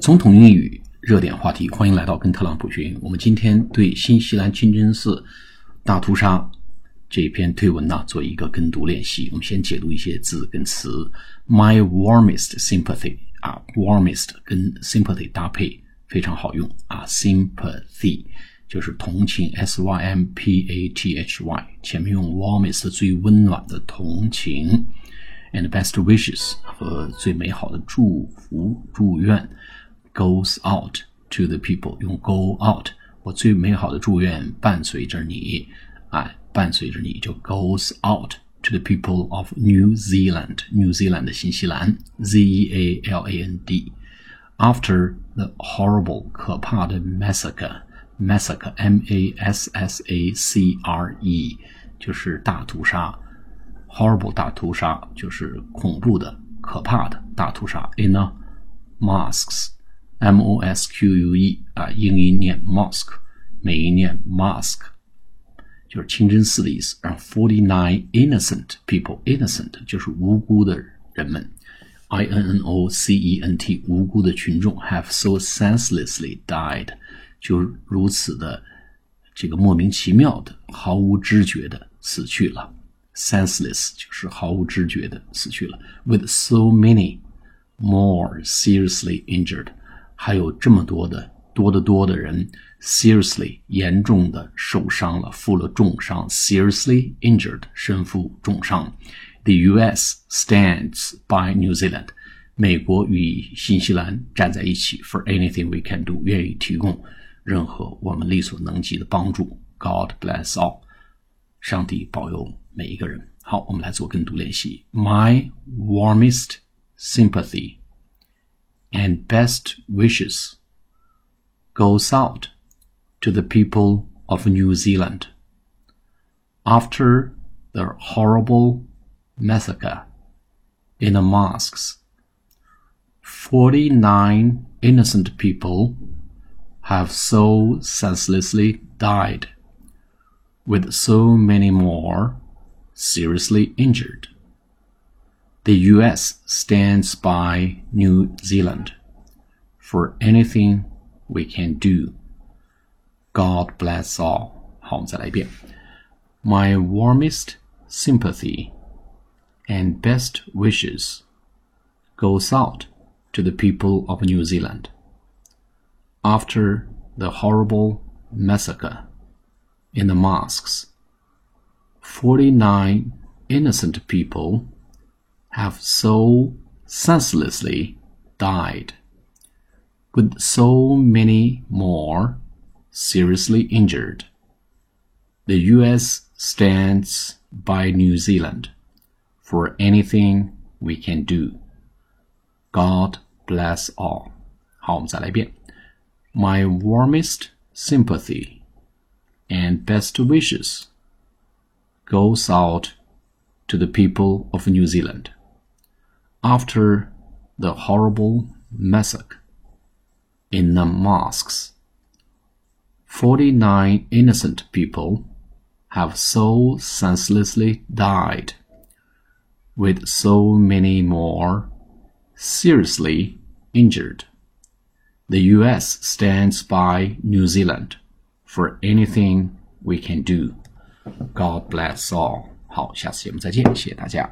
总统英语热点话题，欢迎来到跟特朗普学英语。我们今天对新西兰清真寺大屠杀这篇推文呢做一个跟读练习。我们先解读一些字跟词。My warmest sympathy 啊，warmest 跟 sympathy 搭配非常好用啊，sympathy 就是同情，s y m p a t h y，前面用 warmest 最温暖的同情，and best wishes 和最美好的祝福祝愿。goes out to the people，用 go out，我最美好的祝愿伴随着你，哎，伴随着你就 goes out to the people of New Zealand，New Zealand 新西兰，Z E A L A N D。After the horrible 可怕的 massacre，massacre，M A S S A C R E，就是大屠杀，horrible 大屠杀就是恐怖的、可怕的大屠杀。In a mosques。M O S Q U E 啊，英音念 mosque，美音念 mosque，就是清真寺的意思。然后 forty nine innocent people，innocent 就是无辜的人们，I N N O C E N T 无辜的群众 have so senselessly died，就如此的这个莫名其妙的、毫无知觉的死去了。senseless 就是毫无知觉的死去了。With so many more seriously injured。 还有这么多的多得多的人 seriously 严重的受伤了，负了重伤，seriously injured 身负重伤。The U.S. stands by New Zealand，美国与新西兰站在一起，for anything we can do，愿意提供任何我们力所能及的帮助。God bless all，上帝保佑每一个人。好，我们来做跟读练习。My warmest sympathy and best wishes goes out to the people of New Zealand after the horrible massacre in the mosques. 49 innocent people have so senselessly died, with so many more seriously injured. The U.S. stands by New Zealand for anything we can do. God bless all. 好，我们再来一遍。My warmest sympathy and best wishes goes out to the people of New Zealand after the horrible massacre in the mosques. 49 innocent people have so senselessly died, with so many more seriously injured. The US stands by New Zealand for anything we can do. God bless all. 好，我们再来一遍。My warmest sympathy and best wishes goes out to the people of New Zealand after the horrible massacre in the mosques. 49 innocent people have so senselessly died, with so many more seriously injured. The US stands by New Zealand for anything we can do. God bless all. 好，下次节目再见，谢谢大家。